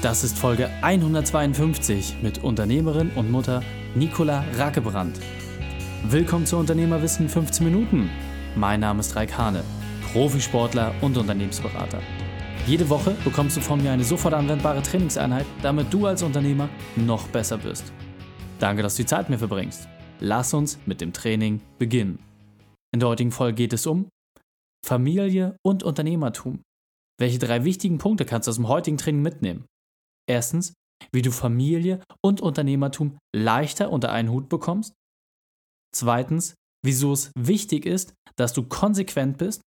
Das ist Folge 152 mit Unternehmerin und Mutter Nicola Rackebrand. Willkommen zu Unternehmerwissen in 15 Minuten. Mein Name ist Raik Hane, Profisportler und Unternehmensberater. Jede Woche bekommst du von mir eine sofort anwendbare Trainingseinheit, damit du als Unternehmer noch besser bist. Danke, dass du die Zeit mir verbringst. Lass uns mit dem Training beginnen. In der heutigen Folge geht es um Familie und Unternehmertum. Welche drei wichtigen Punkte kannst du aus dem heutigen Training mitnehmen? Erstens, wie du Familie und Unternehmertum leichter unter einen Hut bekommst. Zweitens, wieso es wichtig ist, dass du konsequent bist.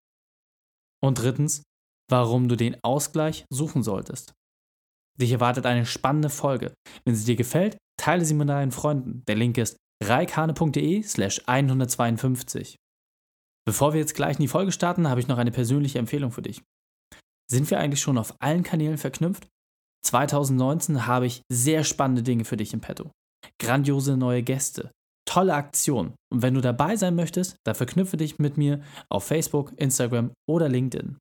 Und drittens, warum du den Ausgleich suchen solltest. Dich erwartet eine spannende Folge. Wenn sie dir gefällt, teile sie mit deinen Freunden. Der Link ist reikane.de slash 152. Bevor wir jetzt gleich in die Folge starten, habe ich noch eine persönliche Empfehlung für dich. Sind wir eigentlich schon auf allen Kanälen verknüpft? 2019 habe ich sehr spannende Dinge für dich im Petto. Grandiose neue Gäste, tolle Aktionen. Und wenn du dabei sein möchtest, dann verknüpfe dich mit mir auf Facebook, Instagram oder LinkedIn.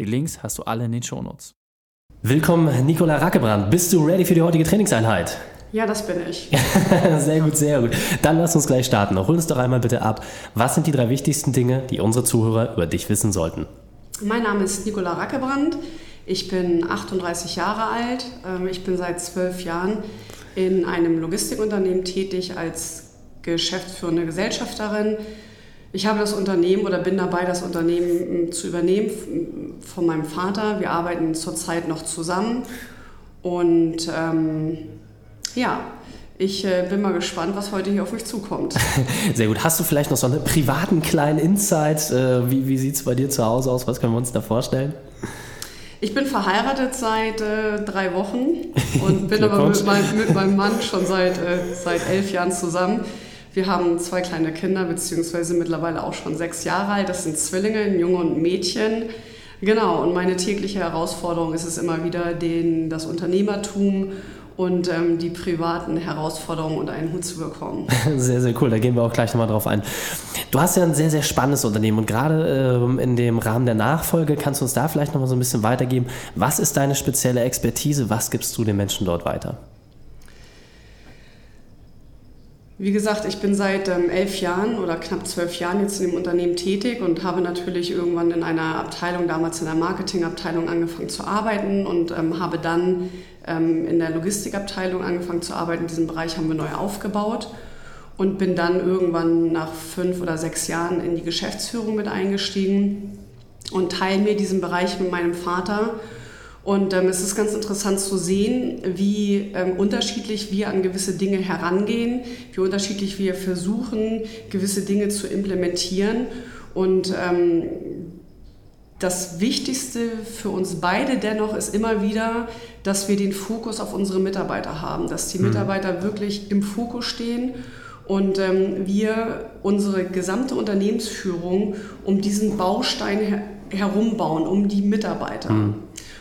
Die Links hast du alle in den Shownotes. Willkommen, Nicola Rackebrand. Bist du ready für die heutige Trainingseinheit? Ja, das bin ich. sehr gut, sehr gut. Dann lass uns gleich starten. Hol uns doch einmal bitte ab. Was sind die drei wichtigsten Dinge, die unsere Zuhörer über dich wissen sollten? Mein Name ist Nicola Rackebrand. Ich bin 38 Jahre alt. Ähm, ich bin seit zwölf Jahren in einem Logistikunternehmen tätig als geschäftsführende Gesellschafterin. Ich habe das Unternehmen oder bin dabei, das Unternehmen zu übernehmen von meinem Vater. Wir arbeiten zurzeit noch zusammen. Und ähm, ja, ich äh, bin mal gespannt, was heute hier auf mich zukommt. Sehr gut. Hast du vielleicht noch so einen privaten kleinen Insight? Äh, wie wie sieht es bei dir zu Hause aus? Was können wir uns da vorstellen? Ich bin verheiratet seit äh, drei Wochen und bin aber mit, mein, mit, meinem Mann schon seit, äh, seit elf Jahren zusammen. Wir haben zwei kleine Kinder, beziehungsweise mittlerweile auch schon sechs Jahre alt. Das sind Zwillinge, ein Junge und ein Mädchen. Genau, und meine tägliche Herausforderung ist es immer wieder, den, das Unternehmertum und ähm, die privaten Herausforderungen unter einen Hut zu bekommen. Sehr, sehr cool, da gehen wir auch gleich nochmal drauf ein. Du hast ja ein sehr, sehr spannendes Unternehmen und gerade ähm, in dem Rahmen der Nachfolge kannst du uns da vielleicht nochmal so ein bisschen weitergeben. Was ist deine spezielle Expertise? Was gibst du den Menschen dort weiter? Wie gesagt, ich bin seit ähm, elf Jahren oder knapp zwölf Jahren jetzt in dem Unternehmen tätig und habe natürlich irgendwann in einer Abteilung, damals in der Marketingabteilung, angefangen zu arbeiten und ähm, habe dann in der Logistikabteilung angefangen zu arbeiten. Diesen Bereich haben wir neu aufgebaut und bin dann irgendwann nach fünf oder sechs Jahren in die Geschäftsführung mit eingestiegen und teile mir diesen Bereich mit meinem Vater und ähm, es ist ganz interessant zu sehen, wie ähm, unterschiedlich wir an gewisse Dinge herangehen, wie unterschiedlich wir versuchen, gewisse Dinge zu implementieren. Und ähm, das Wichtigste für uns beide dennoch ist immer wieder, dass wir den Fokus auf unsere Mitarbeiter haben, dass die mhm. Mitarbeiter wirklich im Fokus stehen und ähm, wir unsere gesamte Unternehmensführung um diesen Baustein her herumbauen, um die Mitarbeiter. Mhm.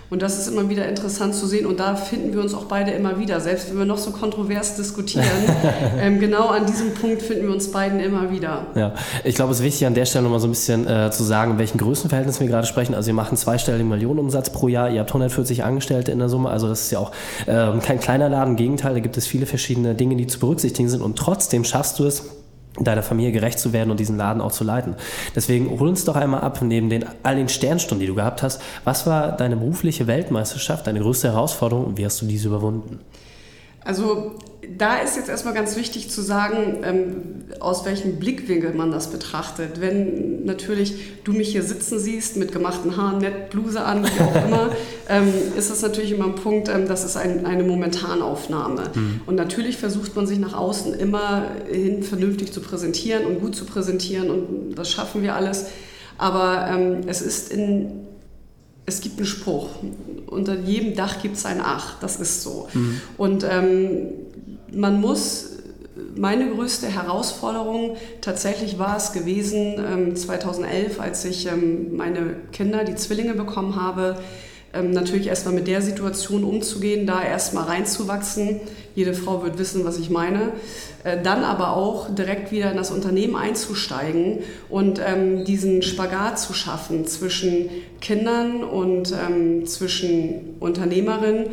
Und das ist immer wieder interessant zu sehen und da finden wir uns auch beide immer wieder, selbst wenn wir noch so kontrovers diskutieren. ähm, genau an diesem Punkt finden wir uns beiden immer wieder. Ja, ich glaube, es ist wichtig an der Stelle nochmal so ein bisschen äh, zu sagen, in welchen Größenverhältnissen wir gerade sprechen. Also, wir machen zweistelligen Millionenumsatz pro Jahr, ihr habt 140 Angestellte in der Summe, also das ist ja auch äh, kein kleiner Laden. Im Gegenteil, da gibt es viele verschiedene Dinge, die zu berücksichtigen sind und trotzdem schaffst du es, deiner Familie gerecht zu werden und diesen Laden auch zu leiten. Deswegen hol uns doch einmal ab, neben den, all den Sternstunden, die du gehabt hast, was war deine berufliche Weltmeisterschaft, deine größte Herausforderung und wie hast du diese überwunden? Also da ist jetzt erstmal ganz wichtig zu sagen, ähm, aus welchem Blickwinkel man das betrachtet. Wenn natürlich du mich hier sitzen siehst mit gemachten Haaren, nett Bluse an, wie auch immer, ähm, ist das natürlich immer ein Punkt, ähm, das ist ein, eine Momentanaufnahme. Mhm. Und natürlich versucht man sich nach außen immer hin vernünftig zu präsentieren und gut zu präsentieren und das schaffen wir alles. Aber ähm, es ist in es gibt einen Spruch, unter jedem Dach gibt es ein Ach, das ist so. Mhm. Und ähm, man muss, meine größte Herausforderung tatsächlich war es gewesen, ähm, 2011, als ich ähm, meine Kinder, die Zwillinge bekommen habe, ähm, natürlich erstmal mit der Situation umzugehen, da erstmal reinzuwachsen. Jede Frau wird wissen, was ich meine. Äh, dann aber auch direkt wieder in das Unternehmen einzusteigen und ähm, diesen Spagat zu schaffen zwischen Kindern und ähm, zwischen Unternehmerin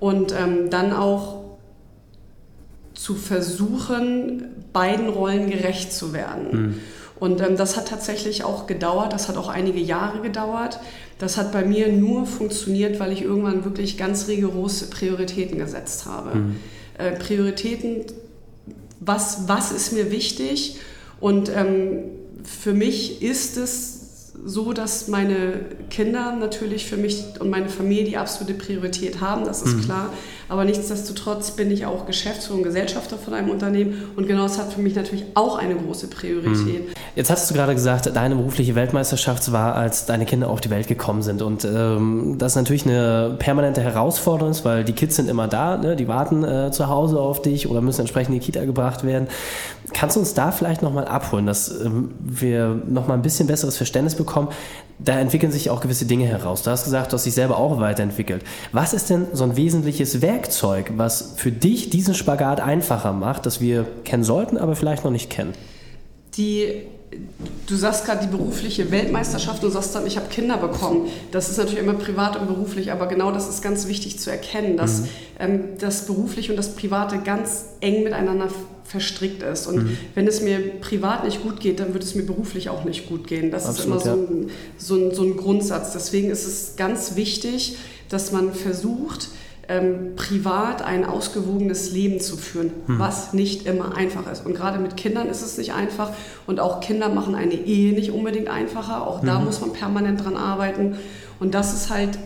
und ähm, dann auch zu versuchen, beiden Rollen gerecht zu werden. Mhm. Und ähm, das hat tatsächlich auch gedauert, das hat auch einige Jahre gedauert. Das hat bei mir nur funktioniert, weil ich irgendwann wirklich ganz rigorose Prioritäten gesetzt habe. Mhm. Äh, Prioritäten, was, was ist mir wichtig? Und ähm, für mich ist es so, dass meine Kinder natürlich für mich und meine Familie die absolute Priorität haben, das ist mhm. klar. Aber nichtsdestotrotz bin ich auch Geschäftsführer und Gesellschafter von einem Unternehmen und genau das hat für mich natürlich auch eine große Priorität. Mhm. Jetzt hast du gerade gesagt, deine berufliche Weltmeisterschaft war, als deine Kinder auf die Welt gekommen sind. Und ähm, das ist natürlich eine permanente Herausforderung, weil die Kids sind immer da, ne? die warten äh, zu Hause auf dich oder müssen entsprechend in die Kita gebracht werden. Kannst du uns da vielleicht nochmal abholen, dass ähm, wir nochmal ein bisschen besseres Verständnis bekommen? Da entwickeln sich auch gewisse Dinge heraus. Du hast gesagt, du hast dich selber auch weiterentwickelt. Was ist denn so ein wesentliches Werkzeug, was für dich diesen Spagat einfacher macht, das wir kennen sollten, aber vielleicht noch nicht kennen? Die du sagst gerade die berufliche Weltmeisterschaft und sagst dann, ich habe Kinder bekommen. Das ist natürlich immer privat und beruflich, aber genau das ist ganz wichtig zu erkennen, dass mhm. ähm, das berufliche und das private ganz eng miteinander verstrickt ist. Und mhm. wenn es mir privat nicht gut geht, dann wird es mir beruflich auch nicht gut gehen. Das Absolut, ist immer so ein, so, ein, so ein Grundsatz. Deswegen ist es ganz wichtig, dass man versucht, ähm, privat ein ausgewogenes Leben zu führen, hm. was nicht immer einfach ist. Und gerade mit Kindern ist es nicht einfach. Und auch Kinder machen eine Ehe nicht unbedingt einfacher. Auch da hm. muss man permanent dran arbeiten. Und das ist halt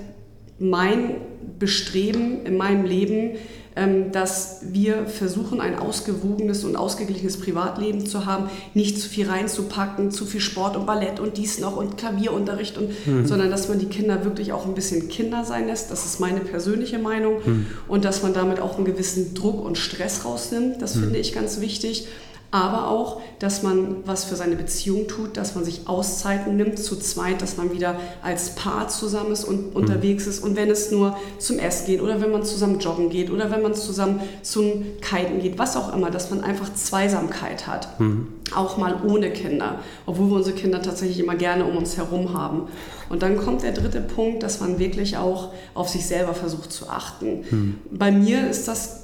mein Bestreben in meinem Leben, dass wir versuchen, ein ausgewogenes und ausgeglichenes Privatleben zu haben, nicht zu viel reinzupacken, zu viel Sport und Ballett und dies noch und Klavierunterricht, und, mhm. sondern dass man die Kinder wirklich auch ein bisschen Kinder sein lässt. Das ist meine persönliche Meinung. Mhm. Und dass man damit auch einen gewissen Druck und Stress rausnimmt. Das mhm. finde ich ganz wichtig aber auch, dass man was für seine Beziehung tut, dass man sich Auszeiten nimmt zu zweit, dass man wieder als Paar zusammen ist und mhm. unterwegs ist und wenn es nur zum Essen geht oder wenn man zusammen joggen geht oder wenn man zusammen zum Kiten geht, was auch immer, dass man einfach Zweisamkeit hat, mhm. auch mal ohne Kinder, obwohl wir unsere Kinder tatsächlich immer gerne um uns herum haben. Und dann kommt der dritte Punkt, dass man wirklich auch auf sich selber versucht zu achten. Mhm. Bei mir ist das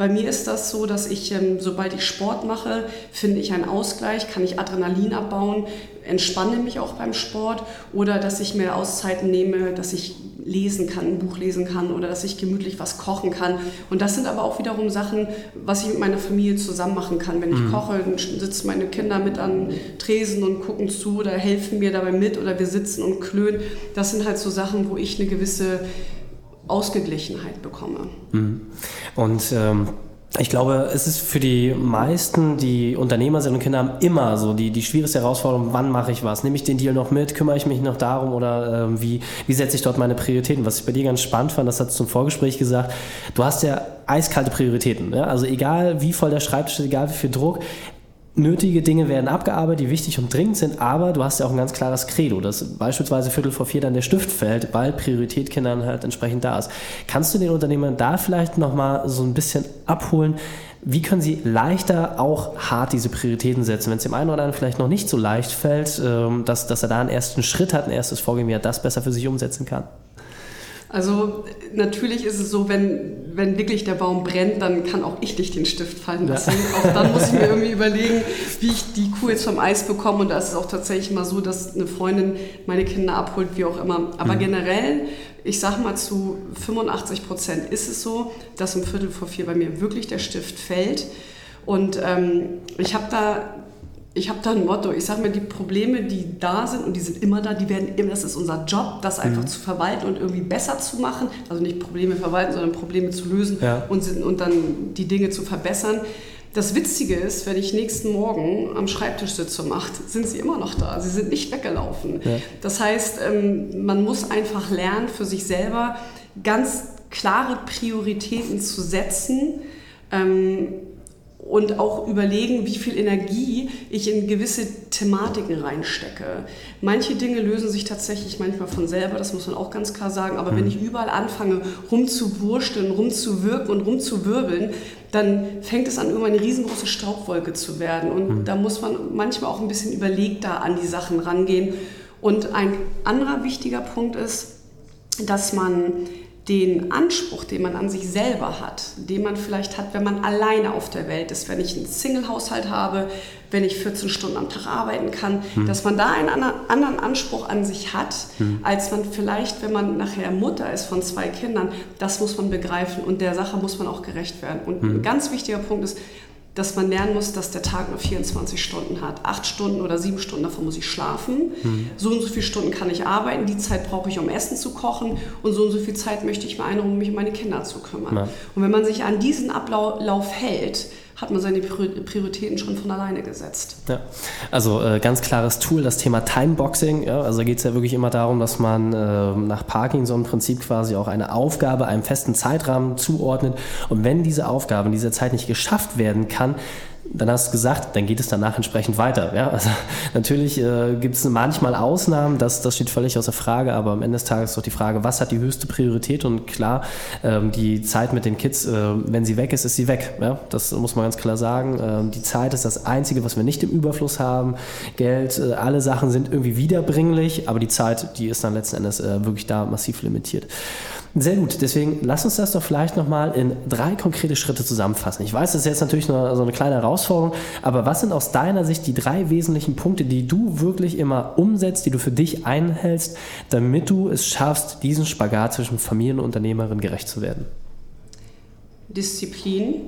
bei mir ist das so, dass ich, ähm, sobald ich Sport mache, finde ich einen Ausgleich, kann ich Adrenalin abbauen, entspanne mich auch beim Sport oder dass ich mir Auszeiten nehme, dass ich lesen kann, ein Buch lesen kann oder dass ich gemütlich was kochen kann. Und das sind aber auch wiederum Sachen, was ich mit meiner Familie zusammen machen kann. Wenn ich mhm. koche, dann sitzen meine Kinder mit an Tresen und gucken zu oder helfen mir dabei mit oder wir sitzen und klönen. Das sind halt so Sachen, wo ich eine gewisse Ausgeglichenheit bekomme. Mhm. Und ähm, ich glaube, es ist für die meisten, die Unternehmer sind und Kinder haben, immer so die, die schwierigste Herausforderung, wann mache ich was? Nehme ich den Deal noch mit? Kümmere ich mich noch darum? Oder äh, wie, wie setze ich dort meine Prioritäten? Was ich bei dir ganz spannend fand, das hast du zum Vorgespräch gesagt, du hast ja eiskalte Prioritäten. Ja? Also egal wie voll der Schreibtisch ist, egal wie viel Druck, nötige Dinge werden abgearbeitet, die wichtig und dringend sind, aber du hast ja auch ein ganz klares Credo, dass beispielsweise Viertel vor vier dann der Stift fällt, weil Priorität Kindern halt entsprechend da ist. Kannst du den Unternehmern da vielleicht nochmal so ein bisschen abholen? Wie können sie leichter auch hart diese Prioritäten setzen, wenn es dem einen oder anderen vielleicht noch nicht so leicht fällt, ähm, dass, dass er da einen ersten Schritt hat, ein erstes Vorgehen, wie er das besser für sich umsetzen kann? Also natürlich ist es so, wenn, wenn wirklich der Baum brennt, dann kann auch ich nicht den Stift fallen lassen. Ja. Auch dann muss ich mir irgendwie überlegen, wie ich die Kuh jetzt vom Eis bekomme. Und da ist es auch tatsächlich mal so, dass eine Freundin meine Kinder abholt, wie auch immer. Aber mhm. generell, ich sag mal zu 85 Prozent ist es so, dass um Viertel vor vier bei mir wirklich der Stift fällt. Und ähm, ich habe da ich habe da ein Motto. Ich sage mir, die Probleme, die da sind und die sind immer da, die werden immer, das ist unser Job, das einfach mhm. zu verwalten und irgendwie besser zu machen. Also nicht Probleme verwalten, sondern Probleme zu lösen ja. und, und dann die Dinge zu verbessern. Das Witzige ist, wenn ich nächsten Morgen am Schreibtisch sitze acht, sind sie immer noch da. Sie sind nicht weggelaufen. Ja. Das heißt, ähm, man muss einfach lernen, für sich selber ganz klare Prioritäten zu setzen ähm, und auch überlegen, wie viel Energie ich in gewisse Thematiken reinstecke. Manche Dinge lösen sich tatsächlich manchmal von selber, das muss man auch ganz klar sagen, aber mhm. wenn ich überall anfange, rumzuwursteln, rumzuwirken und rumzuwirbeln, dann fängt es an, irgendwann eine riesengroße Staubwolke zu werden. Und mhm. da muss man manchmal auch ein bisschen überlegter an die Sachen rangehen. Und ein anderer wichtiger Punkt ist, dass man den Anspruch, den man an sich selber hat, den man vielleicht hat, wenn man alleine auf der Welt ist, wenn ich einen Single-Haushalt habe, wenn ich 14 Stunden am Tag arbeiten kann, mhm. dass man da einen anderen Anspruch an sich hat, mhm. als man vielleicht, wenn man nachher Mutter ist von zwei Kindern, das muss man begreifen und der Sache muss man auch gerecht werden. Und mhm. ein ganz wichtiger Punkt ist, dass man lernen muss, dass der Tag nur 24 Stunden hat. Acht Stunden oder sieben Stunden, davon muss ich schlafen. Mhm. So und so viele Stunden kann ich arbeiten. Die Zeit brauche ich, um Essen zu kochen. Und so und so viel Zeit möchte ich mir einräumen, um mich um meine Kinder zu kümmern. Ja. Und wenn man sich an diesen Ablauf hält, hat man seine Prioritäten schon von alleine gesetzt. Ja, also äh, ganz klares Tool, das Thema Timeboxing. Ja, also geht es ja wirklich immer darum, dass man äh, nach Parkinson im Prinzip quasi auch eine Aufgabe einem festen Zeitrahmen zuordnet. Und wenn diese Aufgabe in dieser Zeit nicht geschafft werden kann, dann hast du gesagt, dann geht es danach entsprechend weiter. Ja? Also natürlich äh, gibt es manchmal Ausnahmen, das, das steht völlig außer Frage, aber am Ende des Tages ist doch die Frage, was hat die höchste Priorität? Und klar, ähm, die Zeit mit den Kids, äh, wenn sie weg ist, ist sie weg. Ja? Das muss man ganz klar sagen. Ähm, die Zeit ist das Einzige, was wir nicht im Überfluss haben. Geld, äh, alle Sachen sind irgendwie wiederbringlich, aber die Zeit, die ist dann letzten Endes äh, wirklich da massiv limitiert. Sehr gut, deswegen lass uns das doch vielleicht nochmal in drei konkrete Schritte zusammenfassen. Ich weiß, das ist jetzt natürlich nur so eine kleine Herausforderung, aber was sind aus deiner Sicht die drei wesentlichen Punkte, die du wirklich immer umsetzt, die du für dich einhältst, damit du es schaffst, diesen Spagat zwischen Familie und Unternehmerin gerecht zu werden? Disziplin,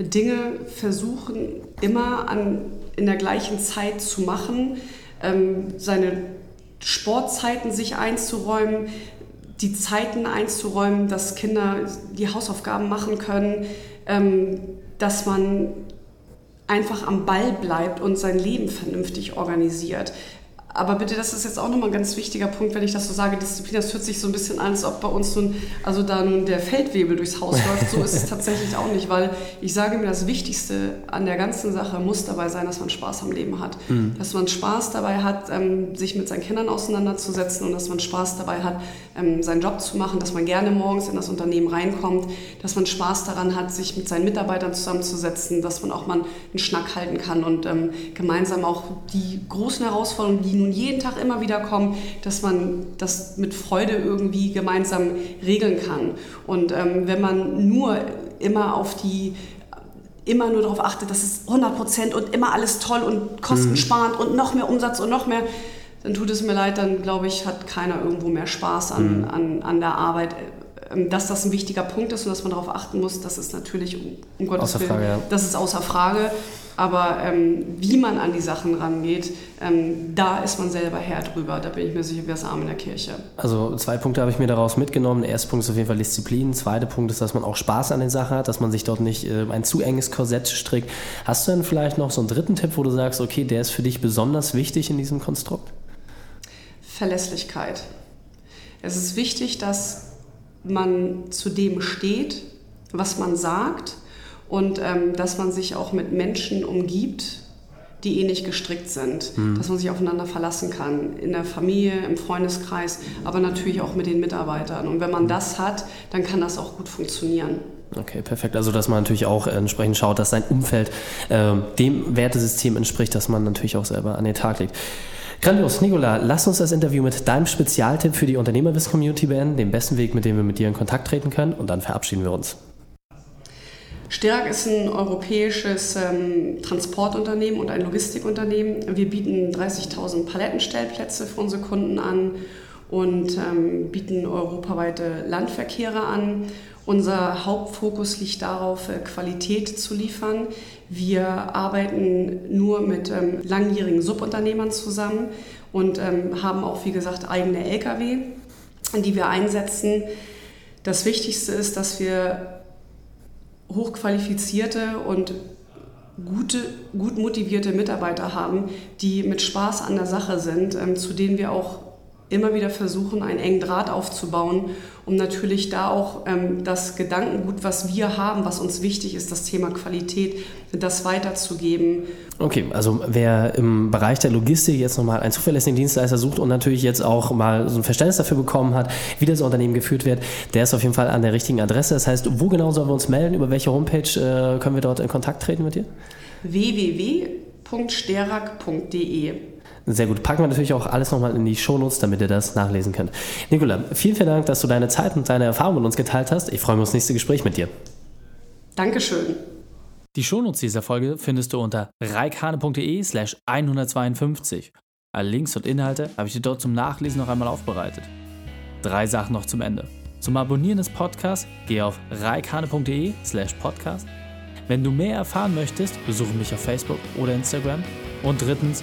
Dinge versuchen immer an, in der gleichen Zeit zu machen, ähm, seine Sportzeiten sich einzuräumen, die Zeiten einzuräumen, dass Kinder die Hausaufgaben machen können, ähm, dass man einfach am Ball bleibt und sein Leben vernünftig organisiert. Aber bitte, das ist jetzt auch nochmal ein ganz wichtiger Punkt, wenn ich das so sage, Disziplin, das hört sich so ein bisschen an, als ob bei uns nun, also da nun der Feldwebel durchs Haus läuft. So ist es tatsächlich auch nicht, weil ich sage mir, das Wichtigste an der ganzen Sache muss dabei sein, dass man Spaß am Leben hat. Mhm. Dass man Spaß dabei hat, ähm, sich mit seinen Kindern auseinanderzusetzen und dass man Spaß dabei hat, seinen Job zu machen, dass man gerne morgens in das Unternehmen reinkommt, dass man Spaß daran hat, sich mit seinen Mitarbeitern zusammenzusetzen, dass man auch mal einen Schnack halten kann und ähm, gemeinsam auch die großen Herausforderungen, die nun nun jeden Tag immer wieder kommen, dass man das mit Freude irgendwie gemeinsam regeln kann. Und ähm, wenn man nur immer auf die immer nur darauf achtet, dass es 100 Prozent und immer alles toll und kostensparend mhm. und noch mehr Umsatz und noch mehr, dann tut es mir leid, dann glaube ich, hat keiner irgendwo mehr Spaß an, mhm. an, an der Arbeit ähm, dass das ein wichtiger Punkt ist und dass man darauf achten muss, das ist natürlich um, um Gottes außer Willen, Frage, ja. das ist außer Frage. Aber ähm, wie man an die Sachen rangeht, ähm, da ist man selber Herr drüber. Da bin ich mir sicher, wer ist arm in der Kirche. Also zwei Punkte habe ich mir daraus mitgenommen. Der erste Punkt ist auf jeden Fall Disziplin. Der zweite Punkt ist, dass man auch Spaß an den Sachen hat, dass man sich dort nicht äh, ein zu enges Korsett strickt. Hast du denn vielleicht noch so einen dritten Tipp, wo du sagst, okay, der ist für dich besonders wichtig in diesem Konstrukt? Verlässlichkeit. Es ist wichtig, dass man zu dem steht, was man sagt und ähm, dass man sich auch mit Menschen umgibt, die ähnlich gestrickt sind, mhm. dass man sich aufeinander verlassen kann, in der Familie, im Freundeskreis, aber natürlich auch mit den Mitarbeitern. Und wenn man das hat, dann kann das auch gut funktionieren. Okay, perfekt. Also, dass man natürlich auch entsprechend schaut, dass sein Umfeld äh, dem Wertesystem entspricht, das man natürlich auch selber an den Tag legt. Grandios, Nicola, lass uns das Interview mit deinem Spezialtipp für die Unternehmerwiss-Community beenden, dem besten Weg, mit dem wir mit dir in Kontakt treten können und dann verabschieden wir uns. Sterk ist ein europäisches ähm, Transportunternehmen und ein Logistikunternehmen. Wir bieten 30.000 Palettenstellplätze für unsere Kunden an und ähm, bieten europaweite Landverkehre an. Unser Hauptfokus liegt darauf, äh, Qualität zu liefern. Wir arbeiten nur mit ähm, langjährigen Subunternehmern zusammen und ähm, haben auch, wie gesagt, eigene Lkw, die wir einsetzen. Das Wichtigste ist, dass wir hochqualifizierte und gute, gut motivierte Mitarbeiter haben, die mit Spaß an der Sache sind, ähm, zu denen wir auch immer wieder versuchen, einen engen Draht aufzubauen, um natürlich da auch ähm, das Gedankengut, was wir haben, was uns wichtig ist, das Thema Qualität, das weiterzugeben. Okay, also wer im Bereich der Logistik jetzt nochmal einen zuverlässigen Dienstleister sucht und natürlich jetzt auch mal so ein Verständnis dafür bekommen hat, wie das Unternehmen geführt wird, der ist auf jeden Fall an der richtigen Adresse. Das heißt, wo genau sollen wir uns melden? Über welche Homepage äh, können wir dort in Kontakt treten mit dir? www www.sterak.de. Sehr gut. Packen wir natürlich auch alles nochmal in die Shownotes, damit ihr das nachlesen könnt. Nicola, vielen, vielen Dank, dass du deine Zeit und deine Erfahrungen mit uns geteilt hast. Ich freue mich aufs nächste Gespräch mit dir. Dankeschön. Die Shownotes dieser Folge findest du unter reikhane.de slash 152. Alle Links und Inhalte habe ich dir dort zum Nachlesen noch einmal aufbereitet. Drei Sachen noch zum Ende. Zum Abonnieren des Podcasts geh auf reikhane.de slash podcast. Wenn du mehr erfahren möchtest, besuche mich auf Facebook oder Instagram. Und drittens,